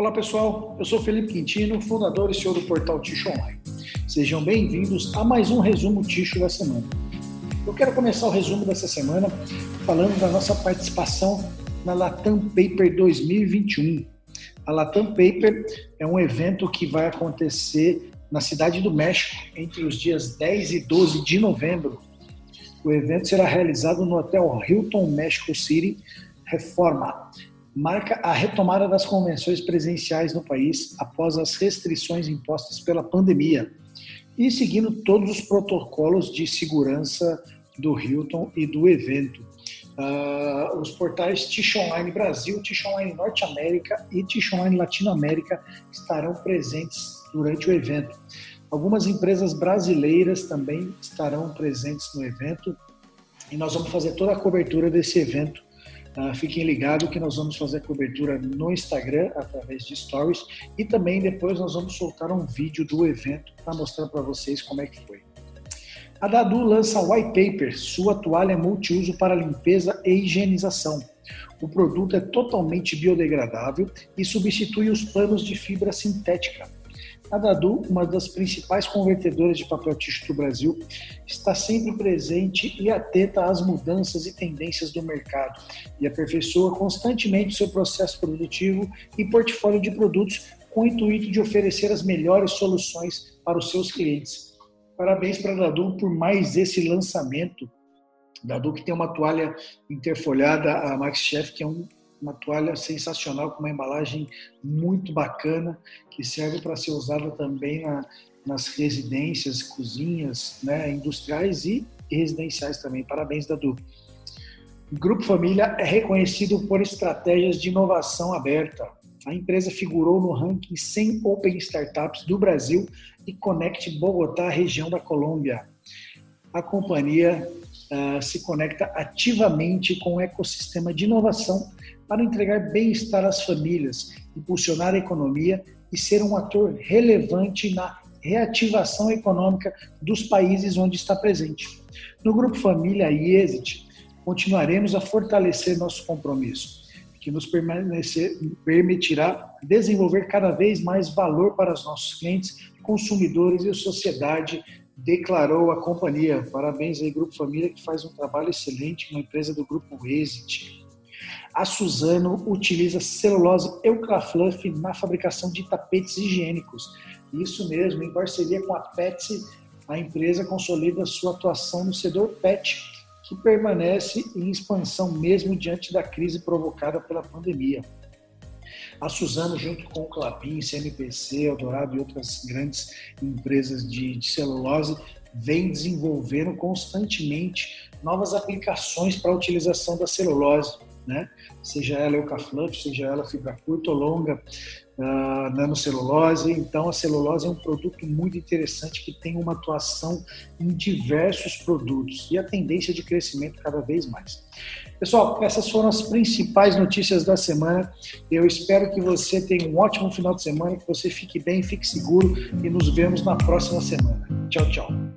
Olá pessoal, eu sou Felipe Quintino, fundador e CEO do portal Ticho Online. Sejam bem-vindos a mais um resumo Ticho da semana. Eu quero começar o resumo dessa semana falando da nossa participação na Latam Paper 2021. A Latam Paper é um evento que vai acontecer na Cidade do México entre os dias 10 e 12 de novembro. O evento será realizado no Hotel Hilton México City Reforma marca a retomada das convenções presenciais no país após as restrições impostas pela pandemia e seguindo todos os protocolos de segurança do Hilton e do evento. Uh, os portais Tish Online Brasil, Tish Online Norte América e Tish Online Latinoamérica estarão presentes durante o evento. Algumas empresas brasileiras também estarão presentes no evento e nós vamos fazer toda a cobertura desse evento Uh, fiquem ligados que nós vamos fazer cobertura no Instagram através de stories e também depois nós vamos soltar um vídeo do evento para mostrar para vocês como é que foi. A Dadu lança White Paper, sua toalha multiuso para limpeza e higienização. O produto é totalmente biodegradável e substitui os panos de fibra sintética a Dadu, uma das principais convertedoras de papel ticho do Brasil, está sempre presente e atenta às mudanças e tendências do mercado e aperfeiçoa constantemente seu processo produtivo e portfólio de produtos com o intuito de oferecer as melhores soluções para os seus clientes. Parabéns para a Dadu por mais esse lançamento. Dadu que tem uma toalha interfolhada, a Max Chef, que é um uma toalha sensacional com uma embalagem muito bacana que serve para ser usada também na, nas residências, cozinhas, né, industriais e residenciais também. Parabéns, Dadu. O Grupo Família é reconhecido por estratégias de inovação aberta. A empresa figurou no ranking 100 Open Startups do Brasil e Connect Bogotá, região da Colômbia. A companhia uh, se conecta ativamente com o ecossistema de inovação para entregar bem-estar às famílias, impulsionar a economia e ser um ator relevante na reativação econômica dos países onde está presente. No Grupo Família e Exit, continuaremos a fortalecer nosso compromisso, que nos permitirá desenvolver cada vez mais valor para os nossos clientes, consumidores e sociedade declarou a companhia. Parabéns aí, Grupo Família, que faz um trabalho excelente, uma empresa do Grupo Exit. A Suzano utiliza celulose Euclafluff na fabricação de tapetes higiênicos. Isso mesmo, em parceria com a Petsy, a empresa consolida sua atuação no setor PET, que permanece em expansão mesmo diante da crise provocada pela pandemia. A Suzano, junto com o Clabin, CNPC, Eldorado e outras grandes empresas de, de celulose, vem desenvolvendo constantemente novas aplicações para a utilização da celulose, né? seja ela eucafluff, seja ela fibra curta ou longa, uh, nanocelulose. Então, a celulose é um produto muito interessante que tem uma atuação em diversos produtos e a tendência de crescimento cada vez mais. Pessoal, essas foram as principais notícias da semana. Eu espero que você tenha um ótimo final de semana, que você fique bem, fique seguro e nos vemos na próxima semana. Tchau, tchau.